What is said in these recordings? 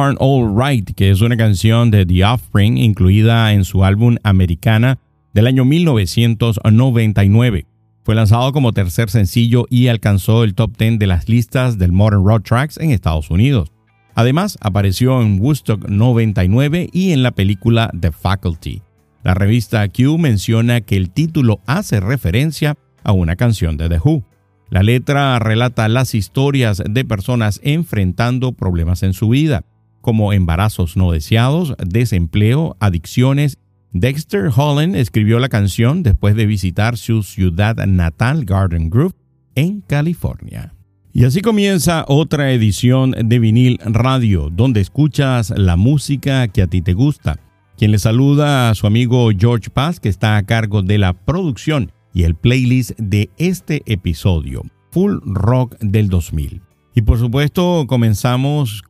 Aren't All Right, que es una canción de The Offspring incluida en su álbum Americana del año 1999. Fue lanzado como tercer sencillo y alcanzó el top 10 de las listas del Modern Rock Tracks en Estados Unidos. Además, apareció en Woodstock 99 y en la película The Faculty. La revista Q menciona que el título hace referencia a una canción de The Who. La letra relata las historias de personas enfrentando problemas en su vida, como embarazos no deseados, desempleo, adicciones. Dexter Holland escribió la canción después de visitar su ciudad natal, Garden Grove, en California. Y así comienza otra edición de vinil radio, donde escuchas la música que a ti te gusta. Quien le saluda a su amigo George Paz, que está a cargo de la producción y el playlist de este episodio, Full Rock del 2000. Y por supuesto comenzamos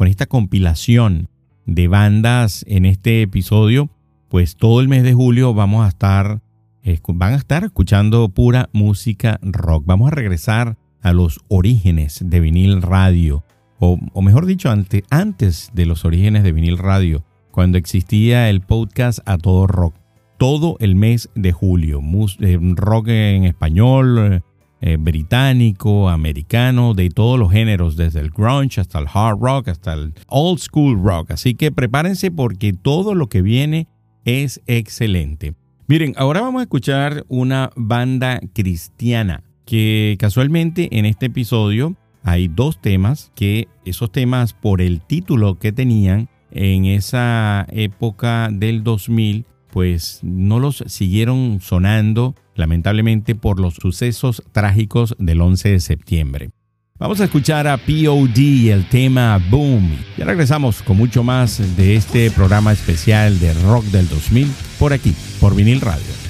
con esta compilación de bandas en este episodio, pues todo el mes de julio vamos a estar, van a estar escuchando pura música rock. Vamos a regresar a los orígenes de vinil radio, o, mejor dicho, antes, antes de los orígenes de vinil radio, cuando existía el podcast a todo rock todo el mes de julio. Eh, rock en español, eh, británico, americano, de todos los géneros, desde el grunge hasta el hard rock, hasta el old school rock. Así que prepárense porque todo lo que viene es excelente. Miren, ahora vamos a escuchar una banda cristiana que casualmente en este episodio hay dos temas que esos temas por el título que tenían en esa época del 2000 pues no los siguieron sonando lamentablemente por los sucesos trágicos del 11 de septiembre. Vamos a escuchar a POD el tema Boom. Ya regresamos con mucho más de este programa especial de Rock del 2000 por aquí, por vinil radio.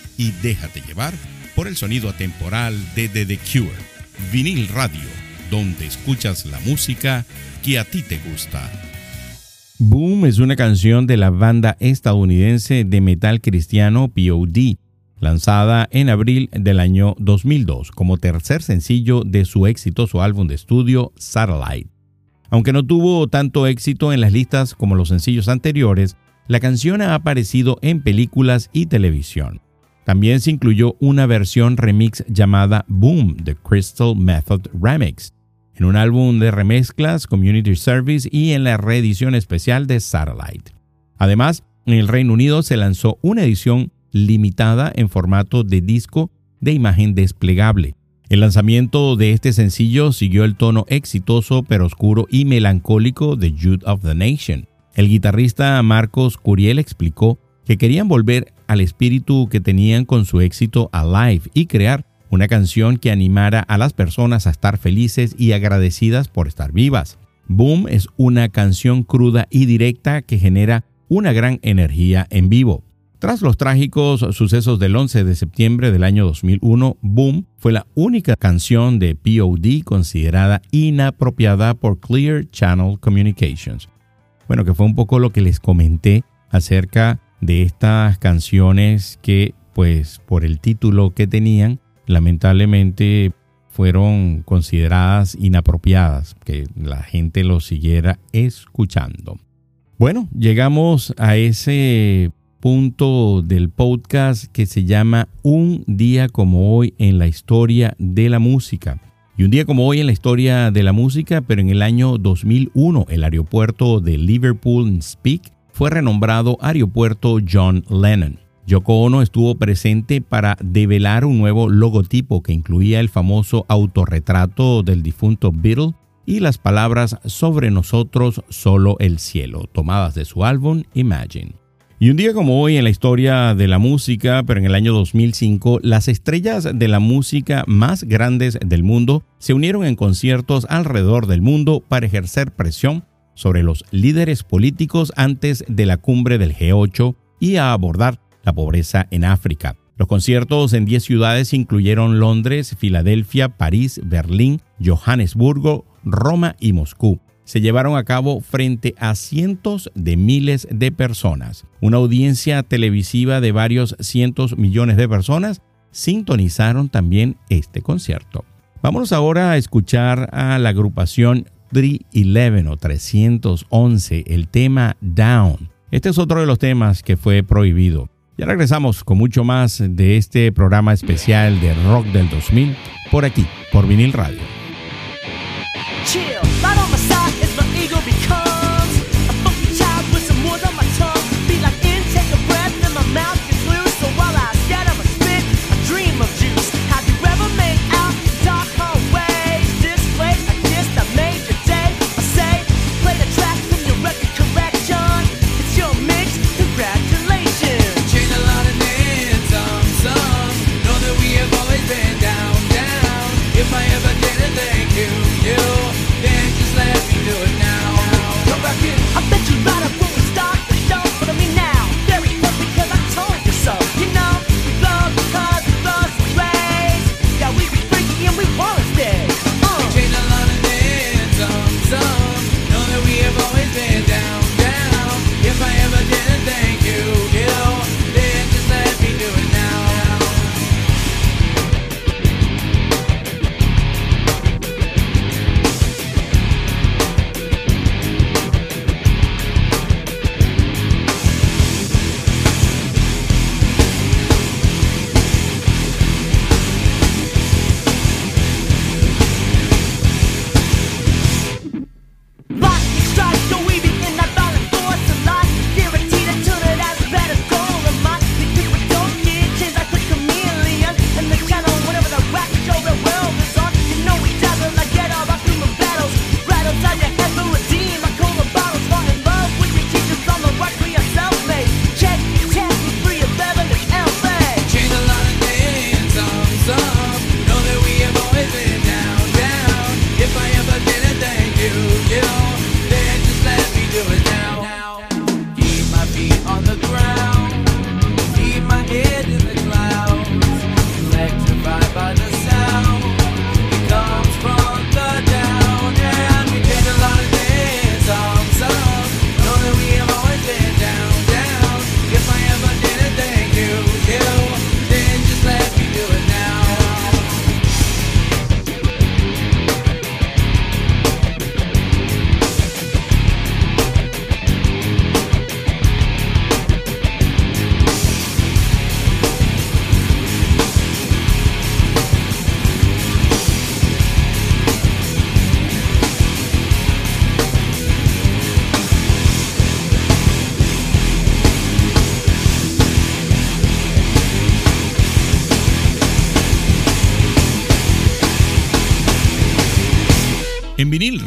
y déjate llevar por el sonido atemporal de The, Cure. Vinil Radio, donde escuchas la música que a ti te gusta. Boom es una canción de la banda estadounidense de metal cristiano POD, lanzada en abril del año 2002 como tercer sencillo de su exitoso álbum de estudio Satellite. Aunque no tuvo tanto éxito en las listas como los sencillos anteriores, la canción ha aparecido en películas y televisión. También se incluyó una versión remix llamada Boom, The Crystal Method Remix, en un álbum de remezclas Community Service y en la reedición especial de Satellite. Además, en el Reino Unido se lanzó una edición limitada en formato de disco de imagen desplegable. El lanzamiento de este sencillo siguió el tono exitoso pero oscuro y melancólico de Youth of the Nation. El guitarrista Marcos Curiel explicó que querían volver al espíritu que tenían con su éxito Alive y crear una canción que animara a las personas a estar felices y agradecidas por estar vivas. Boom es una canción cruda y directa que genera una gran energía en vivo. Tras los trágicos sucesos del 11 de septiembre del año 2001, Boom fue la única canción de POD considerada inapropiada por Clear Channel Communications. Bueno, que fue un poco lo que les comenté acerca de estas canciones que, pues, por el título que tenían, lamentablemente fueron consideradas inapropiadas, que la gente lo siguiera escuchando. Bueno, llegamos a ese punto del podcast que se llama Un día como hoy en la historia de la música. Y un día como hoy en la historia de la música, pero en el año 2001 el aeropuerto de Liverpool Speak fue renombrado Aeropuerto John Lennon. Yoko Ono estuvo presente para develar un nuevo logotipo que incluía el famoso autorretrato del difunto Beatle y las palabras sobre nosotros solo el cielo, tomadas de su álbum Imagine. Y un día como hoy en la historia de la música, pero en el año 2005, las estrellas de la música más grandes del mundo se unieron en conciertos alrededor del mundo para ejercer presión sobre los líderes políticos antes de la cumbre del G8 y a abordar la pobreza en África. Los conciertos en 10 ciudades incluyeron Londres, Filadelfia, París, Berlín, Johannesburgo, Roma y Moscú se llevaron a cabo frente a cientos de miles de personas. Una audiencia televisiva de varios cientos millones de personas sintonizaron también este concierto. Vamos ahora a escuchar a la agrupación 311 o 311, el tema Down. Este es otro de los temas que fue prohibido. Ya regresamos con mucho más de este programa especial de Rock del 2000 por aquí, por Vinil Radio. If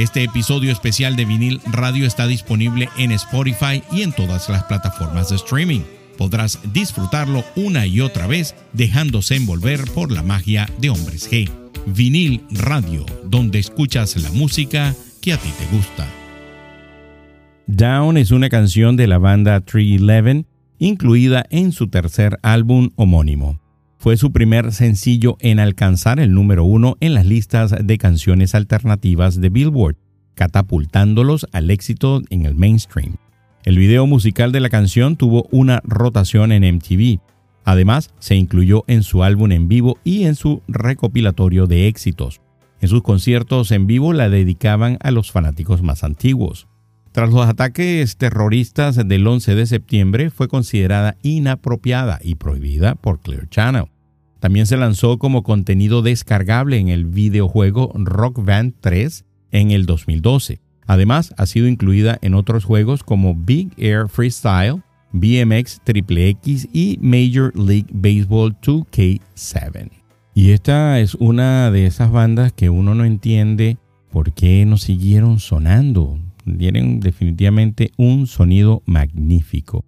Este episodio especial de vinil radio está disponible en Spotify y en todas las plataformas de streaming. Podrás disfrutarlo una y otra vez dejándose envolver por la magia de Hombres G. Vinil Radio, donde escuchas la música que a ti te gusta. Down es una canción de la banda 311 incluida en su tercer álbum homónimo fue su primer sencillo en alcanzar el número uno en las listas de canciones alternativas de Billboard, catapultándolos al éxito en el mainstream. El video musical de la canción tuvo una rotación en MTV. Además, se incluyó en su álbum en vivo y en su recopilatorio de éxitos. En sus conciertos en vivo la dedicaban a los fanáticos más antiguos. Tras los ataques terroristas del 11 de septiembre, fue considerada inapropiada y prohibida por Clear Channel. También se lanzó como contenido descargable en el videojuego Rock Band 3 en el 2012. Además, ha sido incluida en otros juegos como Big Air Freestyle, BMX Triple X y Major League Baseball 2K7. Y esta es una de esas bandas que uno no entiende por qué no siguieron sonando tienen definitivamente un sonido magnífico.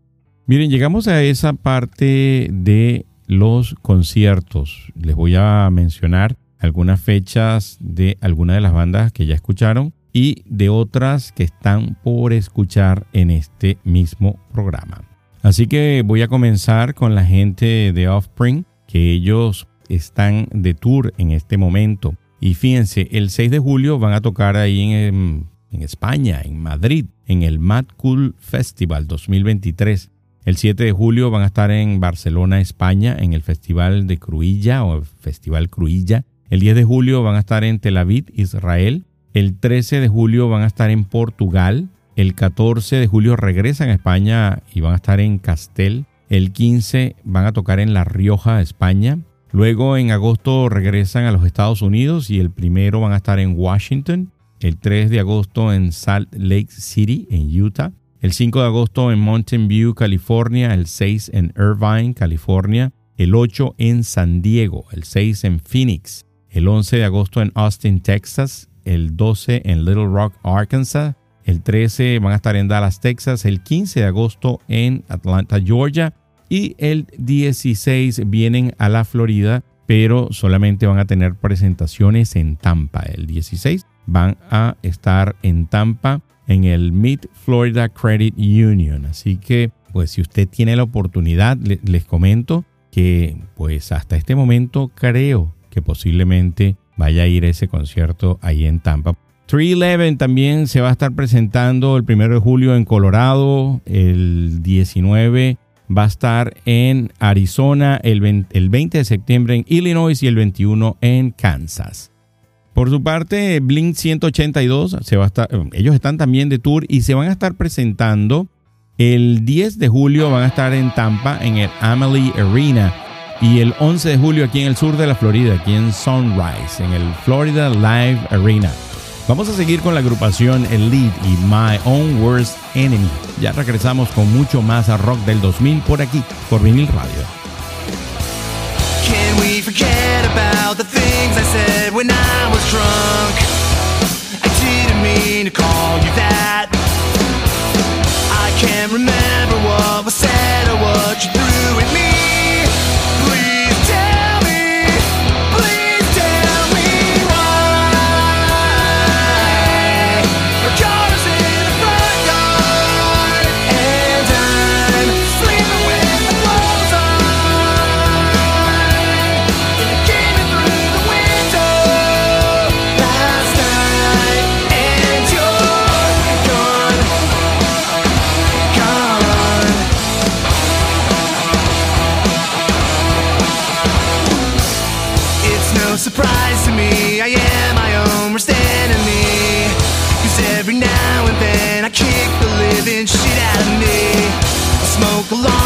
Miren, llegamos a esa parte de los conciertos. Les voy a mencionar algunas fechas de algunas de las bandas que ya escucharon y de otras que están por escuchar en este mismo programa. Así que voy a comenzar con la gente de Offspring, que ellos están de tour en este momento. Y fíjense, el 6 de julio van a tocar ahí en, en España, en Madrid, en el Mad Cool Festival 2023. El 7 de julio van a estar en Barcelona, España, en el Festival de Cruilla o Festival Cruilla. El 10 de julio van a estar en Tel Aviv, Israel. El 13 de julio van a estar en Portugal. El 14 de julio regresan a España y van a estar en Castel. El 15 van a tocar en La Rioja, España. Luego en agosto regresan a los Estados Unidos y el primero van a estar en Washington el 3 de agosto en Salt Lake City, en Utah, el 5 de agosto en Mountain View, California, el 6 en Irvine, California, el 8 en San Diego, el 6 en Phoenix, el 11 de agosto en Austin, Texas, el 12 en Little Rock, Arkansas, el 13 van a estar en Dallas, Texas, el 15 de agosto en Atlanta, Georgia y el 16 vienen a la Florida, pero solamente van a tener presentaciones en Tampa el 16 van a estar en Tampa en el Mid Florida Credit Union. Así que, pues si usted tiene la oportunidad, les comento que pues hasta este momento creo que posiblemente vaya a ir ese concierto ahí en Tampa. 311 también se va a estar presentando el 1 de julio en Colorado, el 19 va a estar en Arizona, el el 20 de septiembre en Illinois y el 21 en Kansas. Por su parte, Blink 182, se va a estar, ellos están también de tour y se van a estar presentando el 10 de julio, van a estar en Tampa en el Amalie Arena y el 11 de julio aquí en el sur de la Florida, aquí en Sunrise, en el Florida Live Arena. Vamos a seguir con la agrupación Elite y My Own Worst Enemy. Ya regresamos con mucho más a rock del 2000 por aquí, por Vinil Radio. Can we about the things I said when I was drunk? I didn't mean to call you that. I can't remember what was said living shit out of me. A smoke alarm is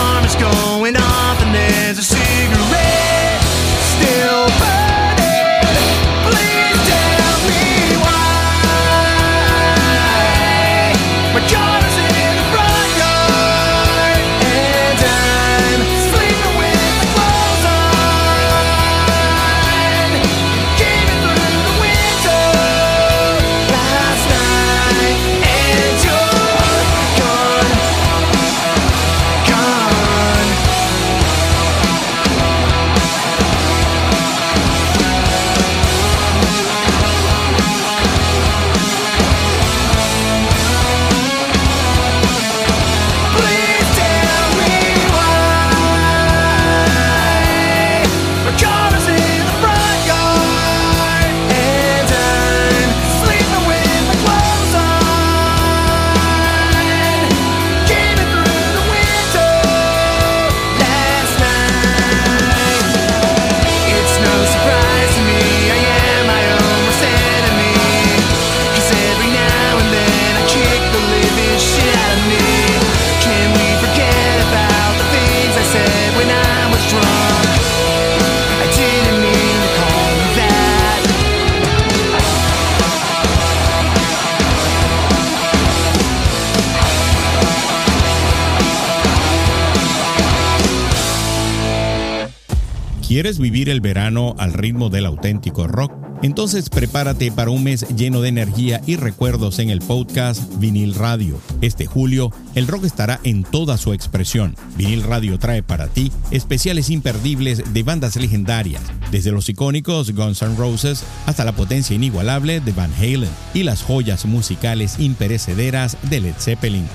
¿Quieres vivir el verano al ritmo del auténtico rock? Entonces prepárate para un mes lleno de energía y recuerdos en el podcast Vinil Radio. Este julio, el rock estará en toda su expresión. Vinil Radio trae para ti especiales imperdibles de bandas legendarias, desde los icónicos Guns N' Roses hasta la potencia inigualable de Van Halen y las joyas musicales imperecederas de Led Zeppelin.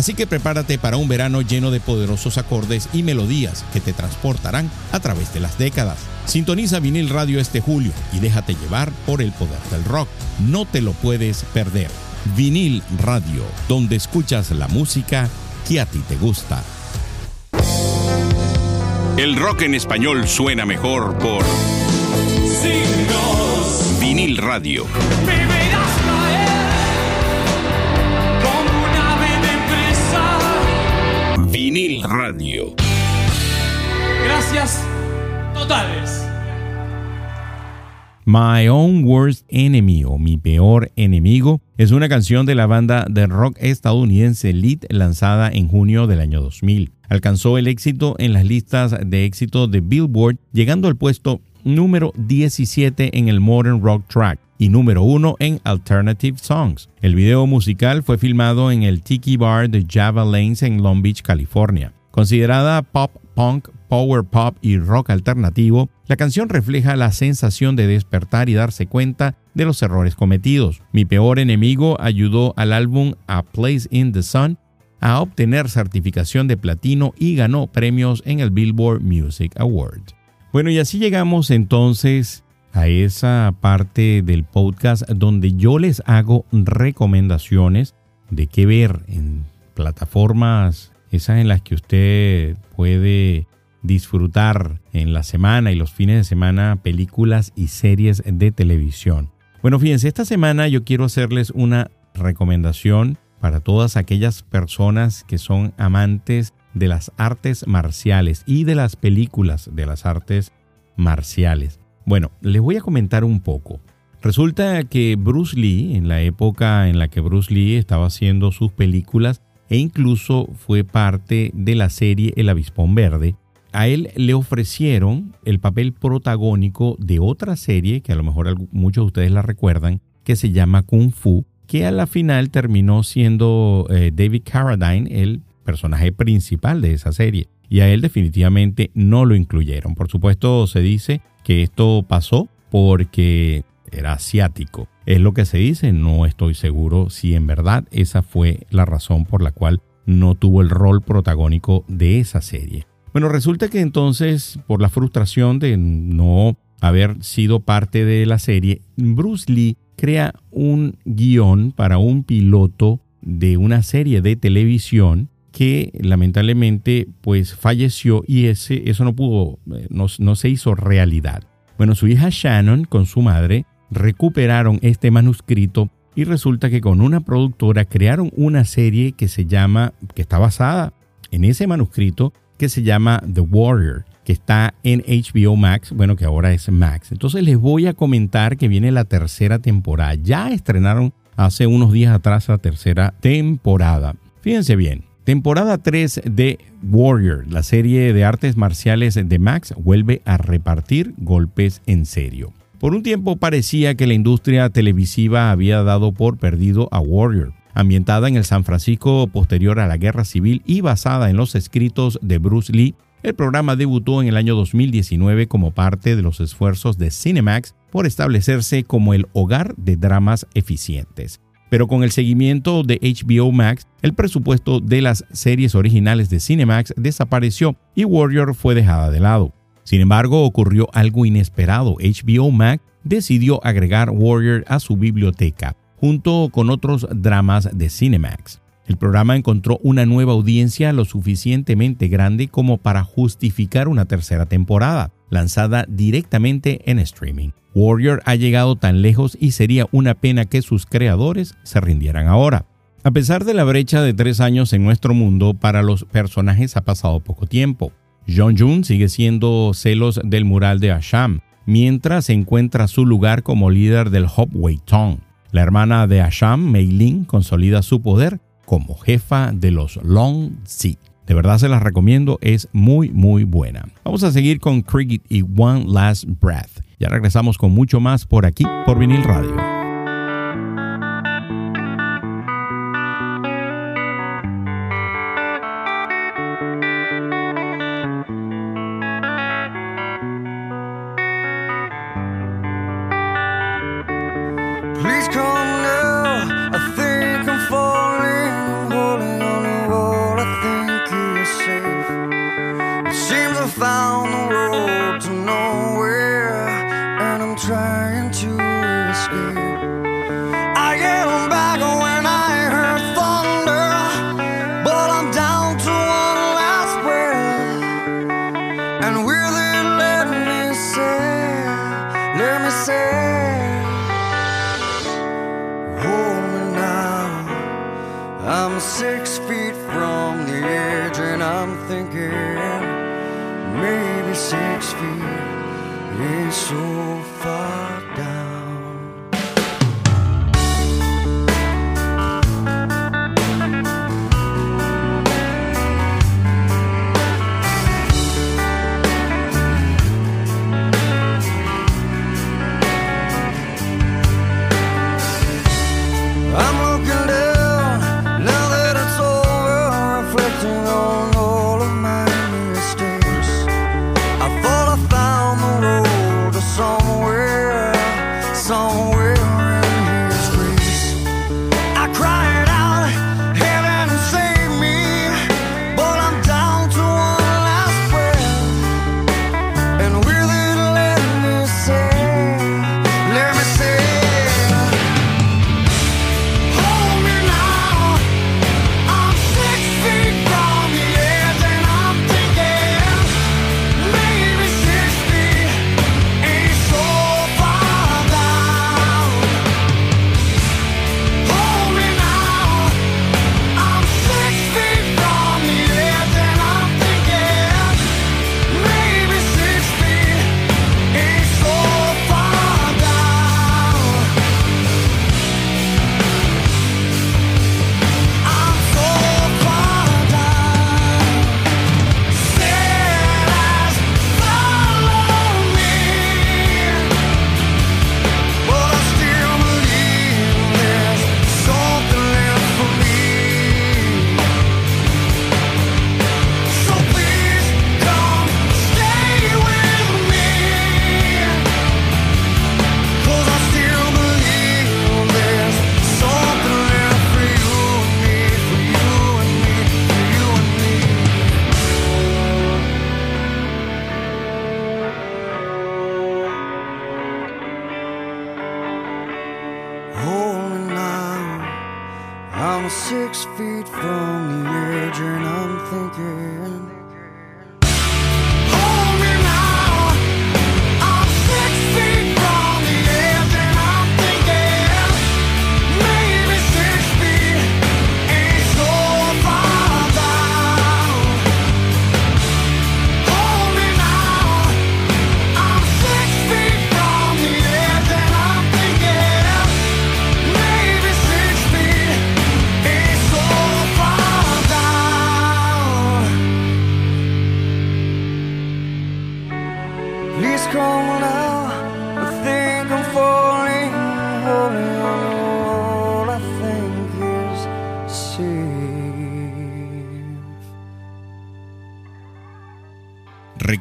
Así que prepárate para un verano lleno de poderosos acordes y melodías que te transportarán a través de las décadas. Sintoniza vinil radio este julio y déjate llevar por el poder del rock. No te lo puedes perder. Vinil radio, donde escuchas la música que a ti te gusta. El rock en español suena mejor por vinil radio. Vinil radio. Gracias totales. My Own Worst Enemy o Mi Peor Enemigo es una canción de la banda de rock estadounidense Lead lanzada en junio del año 2000. Alcanzó el éxito en las listas de éxito de Billboard, llegando al puesto número 17 en el Modern Rock Track y número 1 en Alternative Songs. El video musical fue filmado en el Tiki Bar de Java Lanes en Long Beach, California. Considerada pop punk, power pop y rock alternativo, la canción refleja la sensación de despertar y darse cuenta de los errores cometidos. Mi peor enemigo ayudó al álbum A Place in the Sun a obtener certificación de platino y ganó premios en el Billboard Music Award. Bueno, y así llegamos entonces a esa parte del podcast donde yo les hago recomendaciones de qué ver en plataformas esas en las que usted puede disfrutar en la semana y los fines de semana películas y series de televisión. Bueno, fíjense, esta semana yo quiero hacerles una recomendación para todas aquellas personas que son amantes de las artes marciales y de las películas de las artes marciales. Bueno, les voy a comentar un poco. Resulta que Bruce Lee, en la época en la que Bruce Lee estaba haciendo sus películas e incluso fue parte de la serie El Avispón Verde, a él le ofrecieron el papel protagónico de otra serie, que a lo mejor muchos de ustedes la recuerdan, que se llama Kung Fu, que a la final terminó siendo eh, David Carradine el personaje principal de esa serie. Y a él definitivamente no lo incluyeron. Por supuesto, se dice que esto pasó porque era asiático. Es lo que se dice, no estoy seguro si en verdad esa fue la razón por la cual no tuvo el rol protagónico de esa serie. Bueno, resulta que entonces, por la frustración de no haber sido parte de la serie, Bruce Lee crea un guion para un piloto de una serie de televisión que lamentablemente pues falleció y ese, eso no pudo, no, no se hizo realidad. Bueno, su hija Shannon con su madre recuperaron este manuscrito y resulta que con una productora crearon una serie que se llama, que está basada en ese manuscrito que se llama The Warrior, que está en HBO Max, bueno, que ahora es Max. Entonces les voy a comentar que viene la tercera temporada. Ya estrenaron hace unos días atrás la tercera temporada. Fíjense bien, temporada 3 de Warrior, la serie de artes marciales de Max, vuelve a repartir golpes en serio. Por un tiempo parecía que la industria televisiva había dado por perdido a Warrior. Ambientada en el San Francisco posterior a la Guerra Civil y basada en los escritos de Bruce Lee, el programa debutó en el año 2019 como parte de los esfuerzos de Cinemax por establecerse como el hogar de dramas eficientes. Pero con el seguimiento de HBO Max, el presupuesto de las series originales de Cinemax desapareció y Warrior fue dejada de lado. Sin embargo, ocurrió algo inesperado. HBO Max decidió agregar Warrior a su biblioteca, junto con otros dramas de Cinemax. El programa encontró una nueva audiencia lo suficientemente grande como para justificar una tercera temporada, lanzada directamente en streaming. Warrior ha llegado tan lejos y sería una pena que sus creadores se rindieran ahora. A pesar de la brecha de tres años en nuestro mundo, para los personajes ha pasado poco tiempo. John Jun sigue siendo celos del mural de Asham, mientras encuentra su lugar como líder del Hopway Tong. La hermana de Asham, Mei Ling, consolida su poder como jefa de los Long Sea. De verdad se las recomiendo, es muy muy buena. Vamos a seguir con Cricket y One Last Breath. Ya regresamos con mucho más por aquí, por Vinil Radio.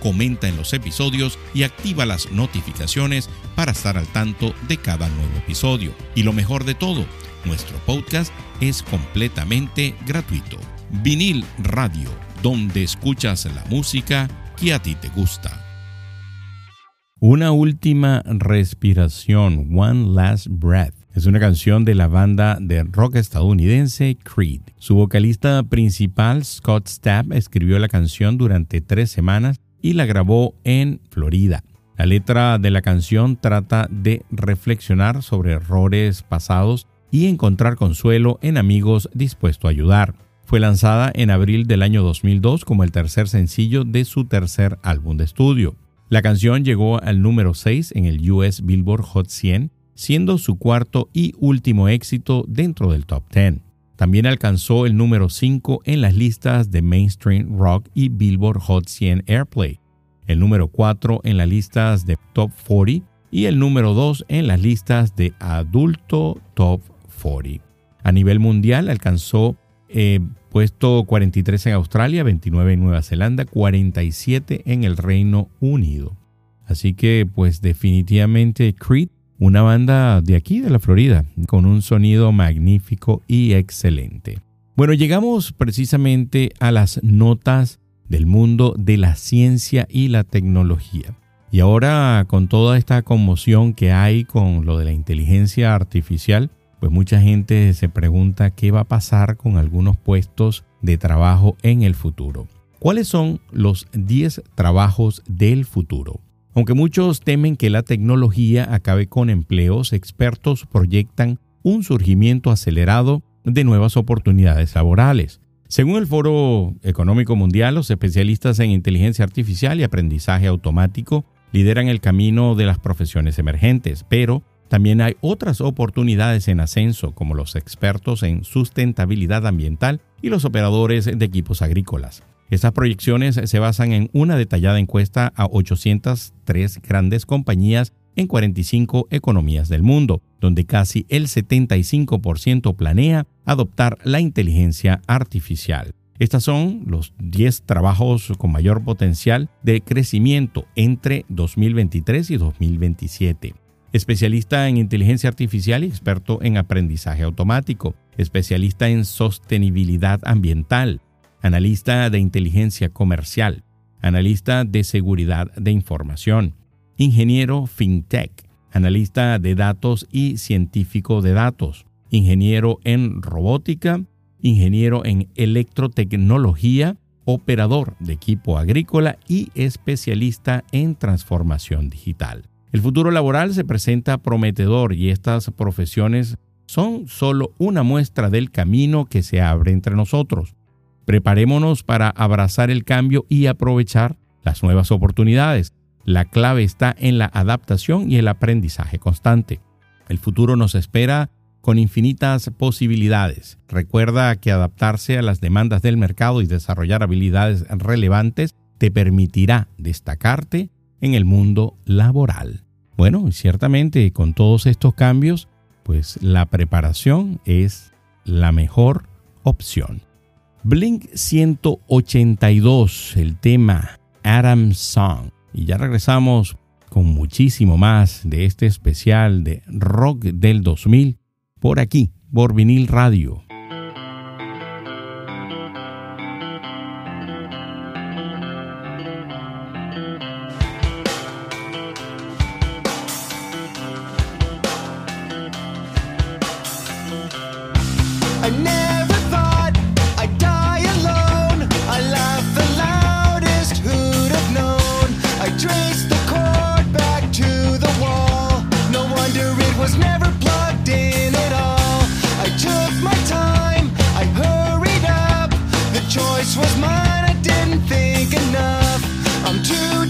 comenta en los episodios y activa las notificaciones para estar al tanto de cada nuevo episodio. Y lo mejor de todo, nuestro podcast es completamente gratuito. Vinil Radio, donde escuchas la música que a ti te gusta. Una última respiración, One Last Breath. Es una canción de la banda de rock estadounidense Creed. Su vocalista principal, Scott Stapp, escribió la canción durante tres semanas y la grabó en Florida. La letra de la canción trata de reflexionar sobre errores pasados y encontrar consuelo en amigos dispuestos a ayudar. Fue lanzada en abril del año 2002 como el tercer sencillo de su tercer álbum de estudio. La canción llegó al número 6 en el US Billboard Hot 100, siendo su cuarto y último éxito dentro del top 10. También alcanzó el número 5 en las listas de Mainstream Rock y Billboard Hot 100 Airplay, el número 4 en las listas de Top 40 y el número 2 en las listas de Adulto Top 40. A nivel mundial alcanzó eh, puesto 43 en Australia, 29 en Nueva Zelanda, 47 en el Reino Unido. Así que pues definitivamente Creed una banda de aquí, de la Florida, con un sonido magnífico y excelente. Bueno, llegamos precisamente a las notas del mundo de la ciencia y la tecnología. Y ahora con toda esta conmoción que hay con lo de la inteligencia artificial, pues mucha gente se pregunta qué va a pasar con algunos puestos de trabajo en el futuro. ¿Cuáles son los 10 trabajos del futuro? Aunque muchos temen que la tecnología acabe con empleos, expertos proyectan un surgimiento acelerado de nuevas oportunidades laborales. Según el Foro Económico Mundial, los especialistas en inteligencia artificial y aprendizaje automático lideran el camino de las profesiones emergentes, pero también hay otras oportunidades en ascenso, como los expertos en sustentabilidad ambiental y los operadores de equipos agrícolas. Estas proyecciones se basan en una detallada encuesta a 803 grandes compañías en 45 economías del mundo, donde casi el 75% planea adoptar la inteligencia artificial. Estos son los 10 trabajos con mayor potencial de crecimiento entre 2023 y 2027. Especialista en inteligencia artificial y experto en aprendizaje automático. Especialista en sostenibilidad ambiental analista de inteligencia comercial, analista de seguridad de información, ingeniero fintech, analista de datos y científico de datos, ingeniero en robótica, ingeniero en electrotecnología, operador de equipo agrícola y especialista en transformación digital. El futuro laboral se presenta prometedor y estas profesiones son solo una muestra del camino que se abre entre nosotros. Preparémonos para abrazar el cambio y aprovechar las nuevas oportunidades. La clave está en la adaptación y el aprendizaje constante. El futuro nos espera con infinitas posibilidades. Recuerda que adaptarse a las demandas del mercado y desarrollar habilidades relevantes te permitirá destacarte en el mundo laboral. Bueno, ciertamente con todos estos cambios, pues la preparación es la mejor opción. Blink 182, el tema Adam Song. Y ya regresamos con muchísimo más de este especial de rock del 2000 por aquí, por vinil radio. was mine, I didn't think enough. I'm too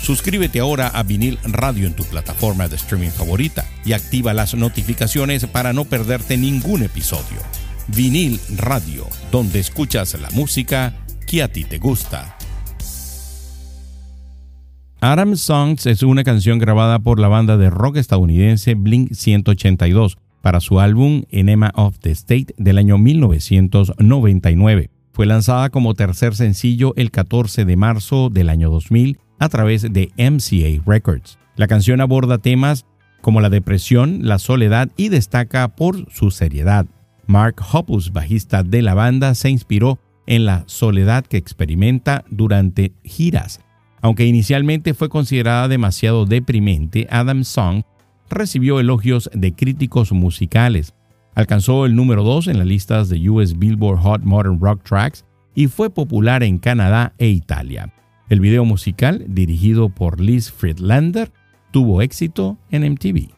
Suscríbete ahora a Vinil Radio en tu plataforma de streaming favorita y activa las notificaciones para no perderte ningún episodio. Vinil Radio, donde escuchas la música que a ti te gusta. Adam Songs es una canción grabada por la banda de rock estadounidense Blink 182 para su álbum Enema of the State del año 1999. Fue lanzada como tercer sencillo el 14 de marzo del año 2000 a través de MCA Records. La canción aborda temas como la depresión, la soledad y destaca por su seriedad. Mark Hoppus, bajista de la banda, se inspiró en la soledad que experimenta durante giras. Aunque inicialmente fue considerada demasiado deprimente, Adam Song recibió elogios de críticos musicales. Alcanzó el número 2 en las listas de US Billboard Hot Modern Rock Tracks y fue popular en Canadá e Italia. El video musical, dirigido por Liz Friedlander, tuvo éxito en MTV.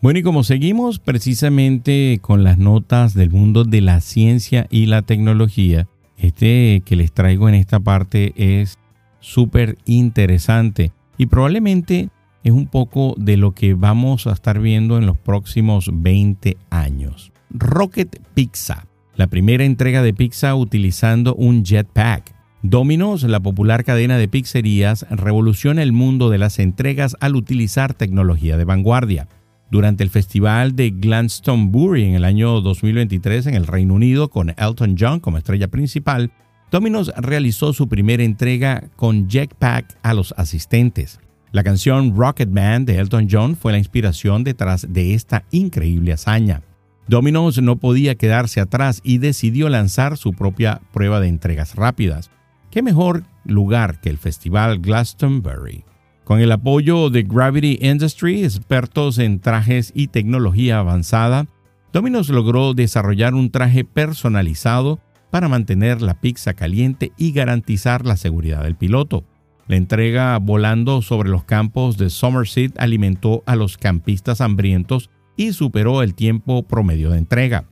Bueno, y como seguimos precisamente con las notas del mundo de la ciencia y la tecnología, este que les traigo en esta parte es súper interesante y probablemente es un poco de lo que vamos a estar viendo en los próximos 20 años. Rocket Pizza, la primera entrega de pizza utilizando un jetpack. Domino's, la popular cadena de pizzerías, revoluciona el mundo de las entregas al utilizar tecnología de vanguardia. Durante el festival de Glastonbury en el año 2023 en el Reino Unido, con Elton John como estrella principal, Domino's realizó su primera entrega con Jetpack a los asistentes. La canción Rocket Man de Elton John fue la inspiración detrás de esta increíble hazaña. Domino's no podía quedarse atrás y decidió lanzar su propia prueba de entregas rápidas. ¿Qué mejor lugar que el Festival Glastonbury? Con el apoyo de Gravity Industry, expertos en trajes y tecnología avanzada, Domino's logró desarrollar un traje personalizado para mantener la pizza caliente y garantizar la seguridad del piloto. La entrega volando sobre los campos de Somerset alimentó a los campistas hambrientos y superó el tiempo promedio de entrega.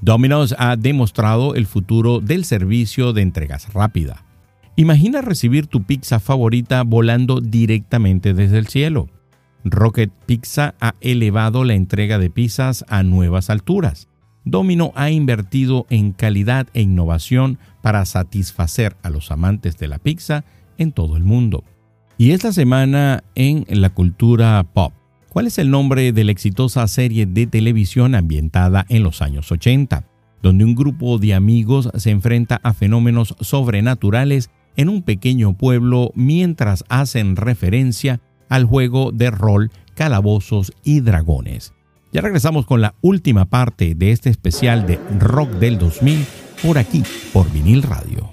Domino's ha demostrado el futuro del servicio de entregas rápida. Imagina recibir tu pizza favorita volando directamente desde el cielo. Rocket Pizza ha elevado la entrega de pizzas a nuevas alturas. Domino ha invertido en calidad e innovación para satisfacer a los amantes de la pizza en todo el mundo. Y esta semana en la cultura pop, ¿cuál es el nombre de la exitosa serie de televisión ambientada en los años 80, donde un grupo de amigos se enfrenta a fenómenos sobrenaturales en un pequeño pueblo mientras hacen referencia al juego de rol Calabozos y Dragones. Ya regresamos con la última parte de este especial de Rock del 2000 por aquí, por vinil radio.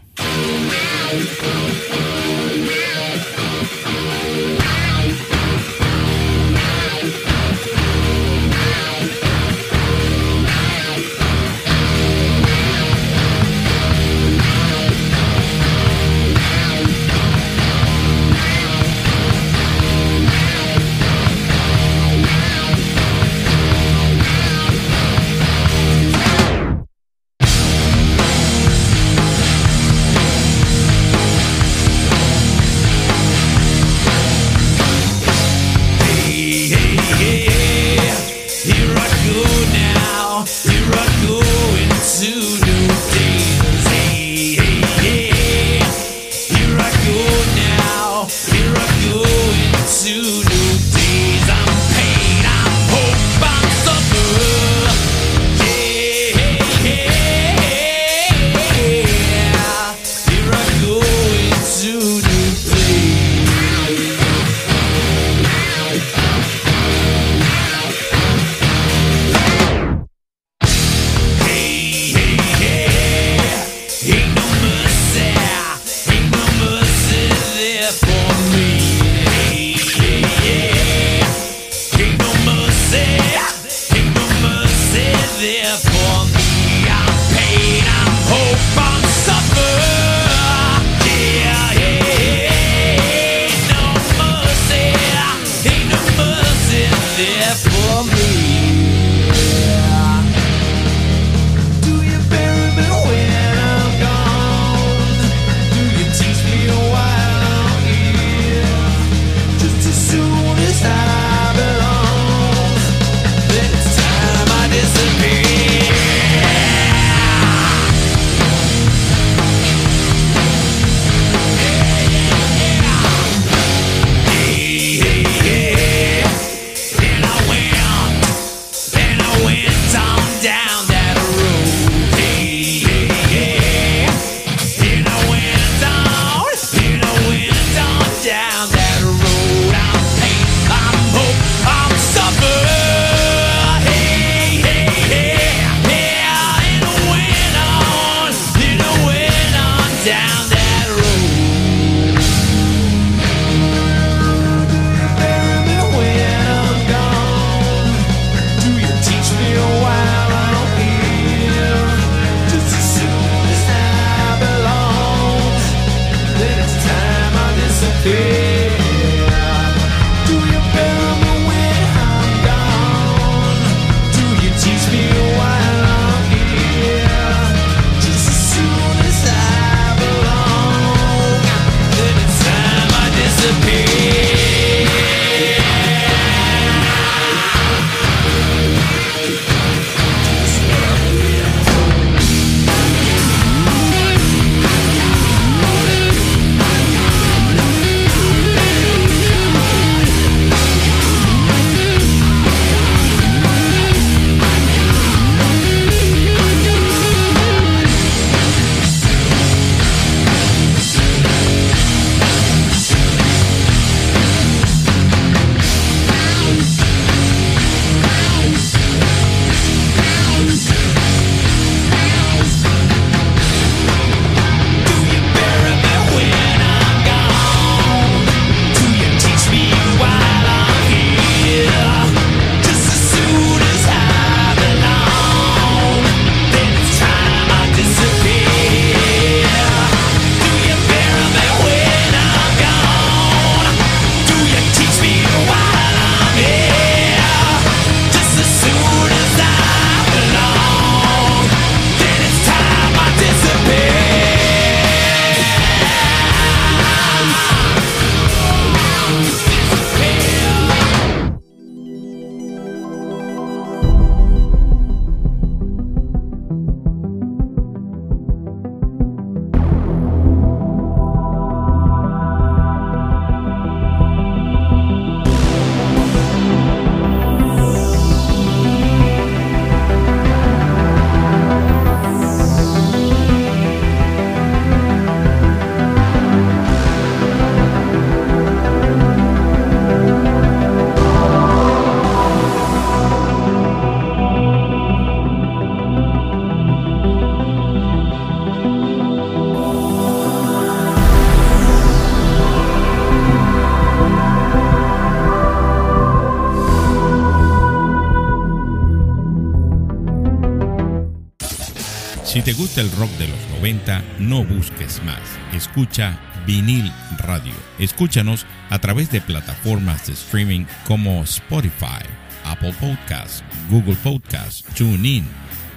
El rock de los 90, no busques más. Escucha Vinil Radio. Escúchanos a través de plataformas de streaming como Spotify, Apple Podcasts, Google Podcasts, TuneIn,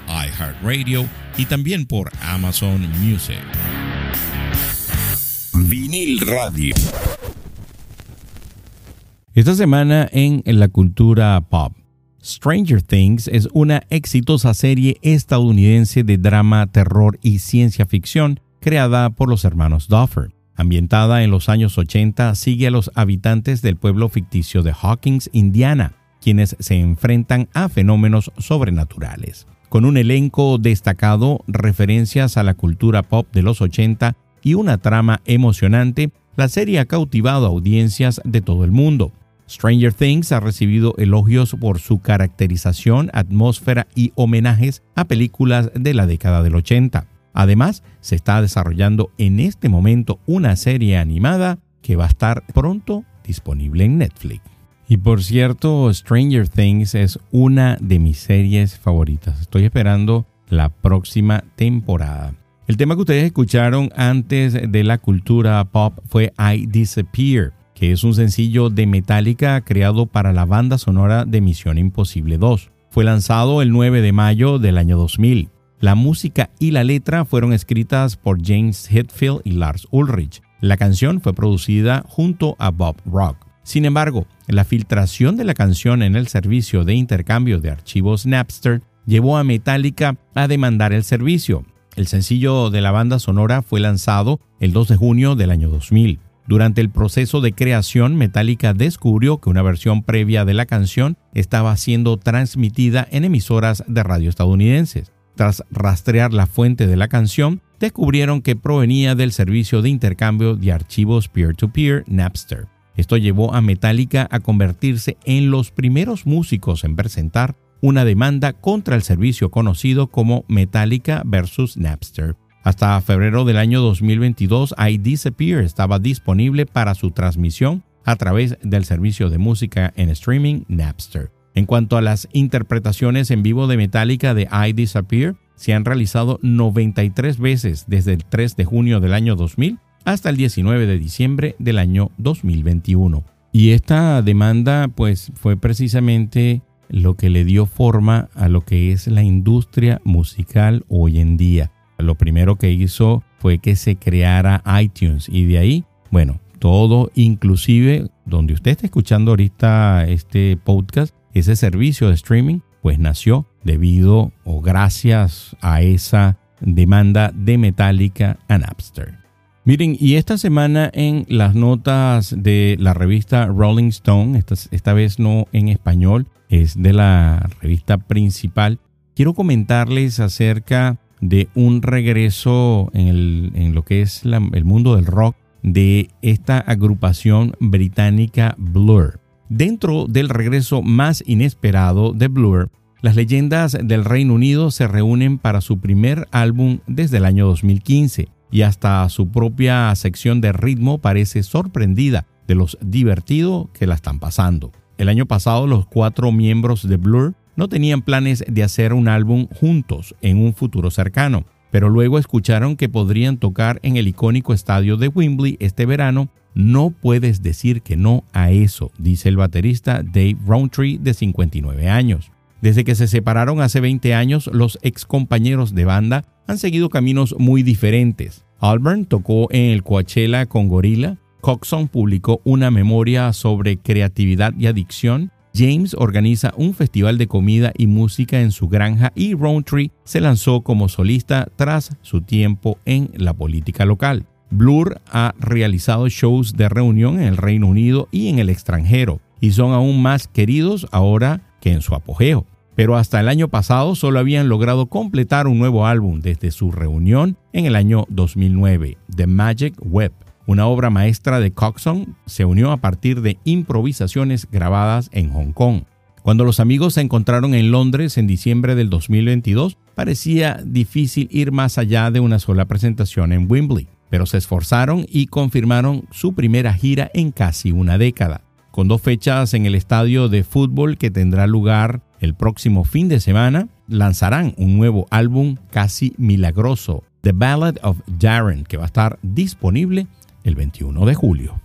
iHeartRadio y también por Amazon Music. Vinil Radio. Esta semana en la cultura pop Stranger Things es una exitosa serie estadounidense de drama, terror y ciencia ficción creada por los hermanos Duffer. Ambientada en los años 80, sigue a los habitantes del pueblo ficticio de Hawkins, Indiana, quienes se enfrentan a fenómenos sobrenaturales. Con un elenco destacado, referencias a la cultura pop de los 80 y una trama emocionante, la serie ha cautivado audiencias de todo el mundo. Stranger Things ha recibido elogios por su caracterización, atmósfera y homenajes a películas de la década del 80. Además, se está desarrollando en este momento una serie animada que va a estar pronto disponible en Netflix. Y por cierto, Stranger Things es una de mis series favoritas. Estoy esperando la próxima temporada. El tema que ustedes escucharon antes de la cultura pop fue I Disappear que es un sencillo de Metallica creado para la banda sonora de Misión Imposible 2. Fue lanzado el 9 de mayo del año 2000. La música y la letra fueron escritas por James Hetfield y Lars Ulrich. La canción fue producida junto a Bob Rock. Sin embargo, la filtración de la canción en el servicio de intercambio de archivos Napster llevó a Metallica a demandar el servicio. El sencillo de la banda sonora fue lanzado el 2 de junio del año 2000. Durante el proceso de creación, Metallica descubrió que una versión previa de la canción estaba siendo transmitida en emisoras de radio estadounidenses. Tras rastrear la fuente de la canción, descubrieron que provenía del servicio de intercambio de archivos peer-to-peer Napster. Esto llevó a Metallica a convertirse en los primeros músicos en presentar una demanda contra el servicio conocido como Metallica vs. Napster. Hasta febrero del año 2022, I Disappear estaba disponible para su transmisión a través del servicio de música en streaming Napster. En cuanto a las interpretaciones en vivo de Metallica de I Disappear, se han realizado 93 veces desde el 3 de junio del año 2000 hasta el 19 de diciembre del año 2021. Y esta demanda pues fue precisamente lo que le dio forma a lo que es la industria musical hoy en día. Lo primero que hizo fue que se creara iTunes y de ahí, bueno, todo inclusive donde usted está escuchando ahorita este podcast, ese servicio de streaming, pues nació debido o gracias a esa demanda de Metallica a Napster. Miren, y esta semana en las notas de la revista Rolling Stone, esta, esta vez no en español, es de la revista principal, quiero comentarles acerca de un regreso en, lo que es el mundo del rock de esta agrupación británica Blur. Dentro del regreso más inesperado de Blur, las leyendas del Reino Unido se reúnen para su primer álbum desde el año 2015 y hasta su propia sección de ritmo parece sorprendida de los divertidos que la están pasando. El año pasado los cuatro miembros de Blur no tenían planes de hacer un álbum juntos en un futuro cercano, pero luego escucharon que podrían tocar en el icónico estadio de Wembley este verano. No puedes decir que no a eso, dice el baterista Dave Rowntree de 59 años. Desde que se separaron hace 20 años, los ex compañeros de banda han seguido caminos muy diferentes. Alburn tocó en el Coachella con Gorilla, Coxon publicó una memoria sobre creatividad y adicción, James organiza un festival de comida y música en su granja y Rowntree se lanzó como solista tras su tiempo en la política local. Blur ha realizado shows de reunión en el Reino Unido y en el extranjero y son aún más queridos ahora que en su apogeo pero hasta el año pasado solo habían logrado completar un nuevo álbum desde su reunión en el año 2009, The Magic Web. Una obra maestra de Coxon se unió a partir de improvisaciones grabadas en Hong Kong. Cuando los amigos se encontraron en Londres en diciembre del 2022, parecía difícil ir más allá de una sola presentación en Wembley, pero se esforzaron y confirmaron su primera gira en casi una década, con dos fechas en el estadio de fútbol que tendrá lugar el próximo fin de semana lanzarán un nuevo álbum casi milagroso, The Ballad of Darren, que va a estar disponible el 21 de julio.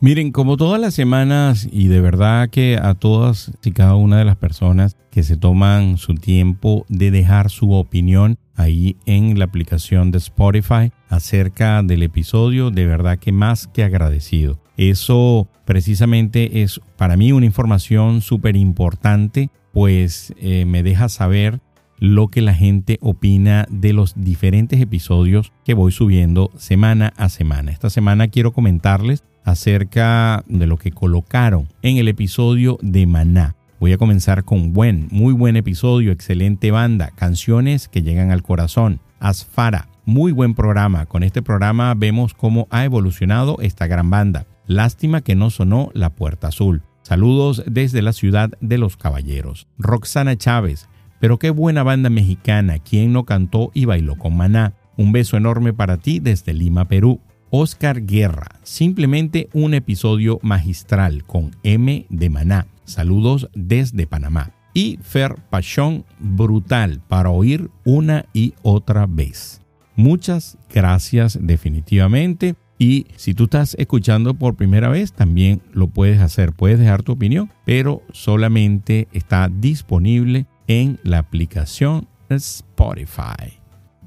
Miren, como todas las semanas, y de verdad que a todas y cada una de las personas que se toman su tiempo de dejar su opinión ahí en la aplicación de Spotify acerca del episodio, de verdad que más que agradecido. Eso precisamente es para mí una información súper importante pues eh, me deja saber lo que la gente opina de los diferentes episodios que voy subiendo semana a semana. Esta semana quiero comentarles acerca de lo que colocaron en el episodio de Maná. Voy a comenzar con buen, muy buen episodio, excelente banda, canciones que llegan al corazón. Asfara, muy buen programa. Con este programa vemos cómo ha evolucionado esta gran banda. Lástima que no sonó La Puerta Azul. Saludos desde la ciudad de los caballeros. Roxana Chávez, pero qué buena banda mexicana, quien no cantó y bailó con Maná. Un beso enorme para ti desde Lima, Perú. Oscar Guerra, simplemente un episodio magistral con M de Maná. Saludos desde Panamá. Y Fer Pachón, brutal para oír una y otra vez. Muchas gracias definitivamente. Y si tú estás escuchando por primera vez, también lo puedes hacer. Puedes dejar tu opinión, pero solamente está disponible en la aplicación Spotify.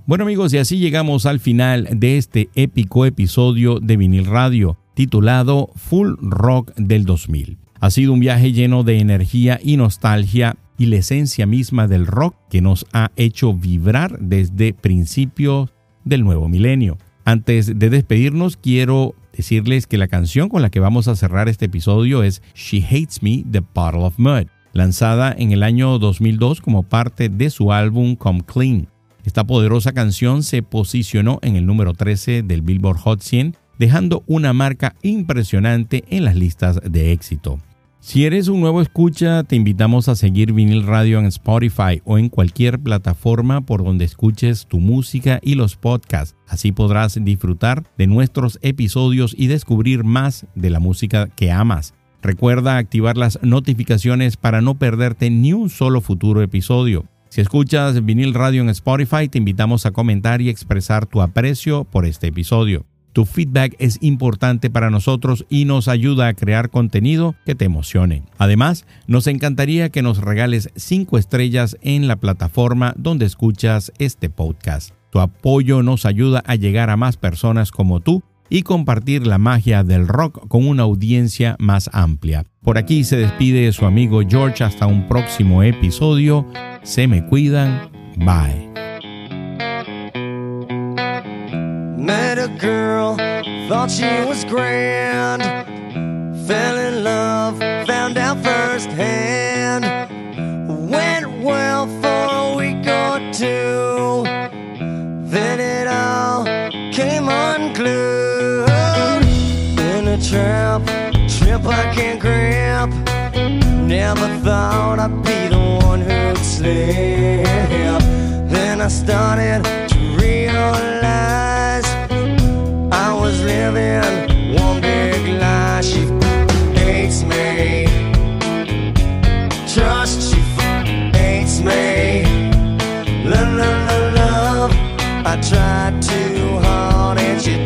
Bueno amigos, y así llegamos al final de este épico episodio de Vinil Radio titulado Full Rock del 2000. Ha sido un viaje lleno de energía y nostalgia y la esencia misma del rock que nos ha hecho vibrar desde principios del nuevo milenio. Antes de despedirnos, quiero decirles que la canción con la que vamos a cerrar este episodio es She Hates Me, The Bottle of Mud, lanzada en el año 2002 como parte de su álbum Come Clean. Esta poderosa canción se posicionó en el número 13 del Billboard Hot 100, dejando una marca impresionante en las listas de éxito. Si eres un nuevo escucha, te invitamos a seguir Vinil Radio en Spotify o en cualquier plataforma por donde escuches tu música y los podcasts. Así podrás disfrutar de nuestros episodios y descubrir más de la música que amas. Recuerda activar las notificaciones para no perderte ni un solo futuro episodio. Si escuchas Vinil Radio en Spotify, te invitamos a comentar y expresar tu aprecio por este episodio. Tu feedback es importante para nosotros y nos ayuda a crear contenido que te emocione. Además, nos encantaría que nos regales 5 estrellas en la plataforma donde escuchas este podcast. Tu apoyo nos ayuda a llegar a más personas como tú y compartir la magia del rock con una audiencia más amplia. Por aquí se despide su amigo George hasta un próximo episodio. Se me cuidan. Bye. Met a girl, thought she was grand. Fell in love, found out firsthand. Went well for a week or two. Then it all came unglued. A trap, trip I can't grab. Never thought I'd be the one who'd slip. Then I started to realize I was living one big lie. She hates me. Trust she hates me. Love, love, love, love. I tried too hard and she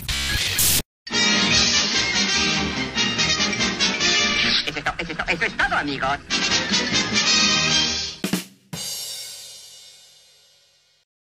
Amigos.